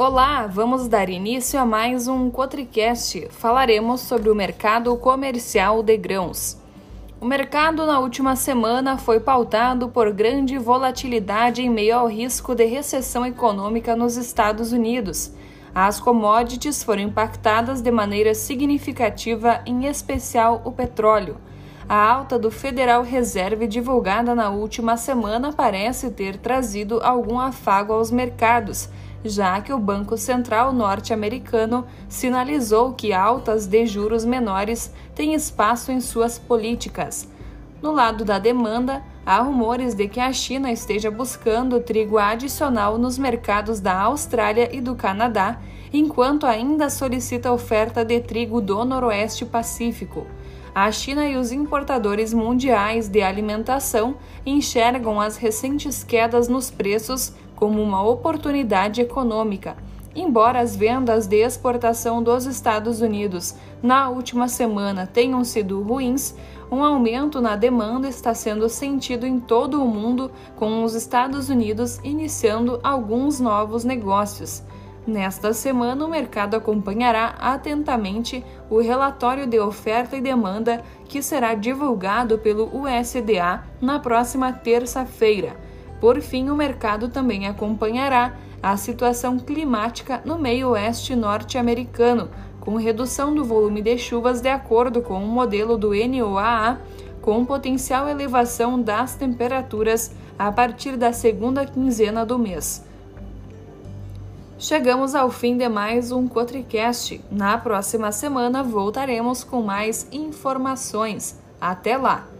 Olá, vamos dar início a mais um Cotricast. Falaremos sobre o mercado comercial de grãos. O mercado na última semana foi pautado por grande volatilidade em meio ao risco de recessão econômica nos Estados Unidos. As commodities foram impactadas de maneira significativa, em especial o petróleo. A alta do Federal Reserve divulgada na última semana parece ter trazido algum afago aos mercados já que o Banco Central norte-americano sinalizou que altas de juros menores têm espaço em suas políticas. No lado da demanda, há rumores de que a China esteja buscando trigo adicional nos mercados da Austrália e do Canadá, enquanto ainda solicita oferta de trigo do Noroeste Pacífico. A China e os importadores mundiais de alimentação enxergam as recentes quedas nos preços como uma oportunidade econômica. Embora as vendas de exportação dos Estados Unidos na última semana tenham sido ruins, um aumento na demanda está sendo sentido em todo o mundo, com os Estados Unidos iniciando alguns novos negócios. Nesta semana, o mercado acompanhará atentamente o relatório de oferta e demanda que será divulgado pelo USDA na próxima terça-feira. Por fim, o mercado também acompanhará a situação climática no meio oeste norte-americano, com redução do volume de chuvas de acordo com o modelo do NOAA, com potencial elevação das temperaturas a partir da segunda quinzena do mês. Chegamos ao fim de mais um Cotricast. Na próxima semana voltaremos com mais informações. Até lá!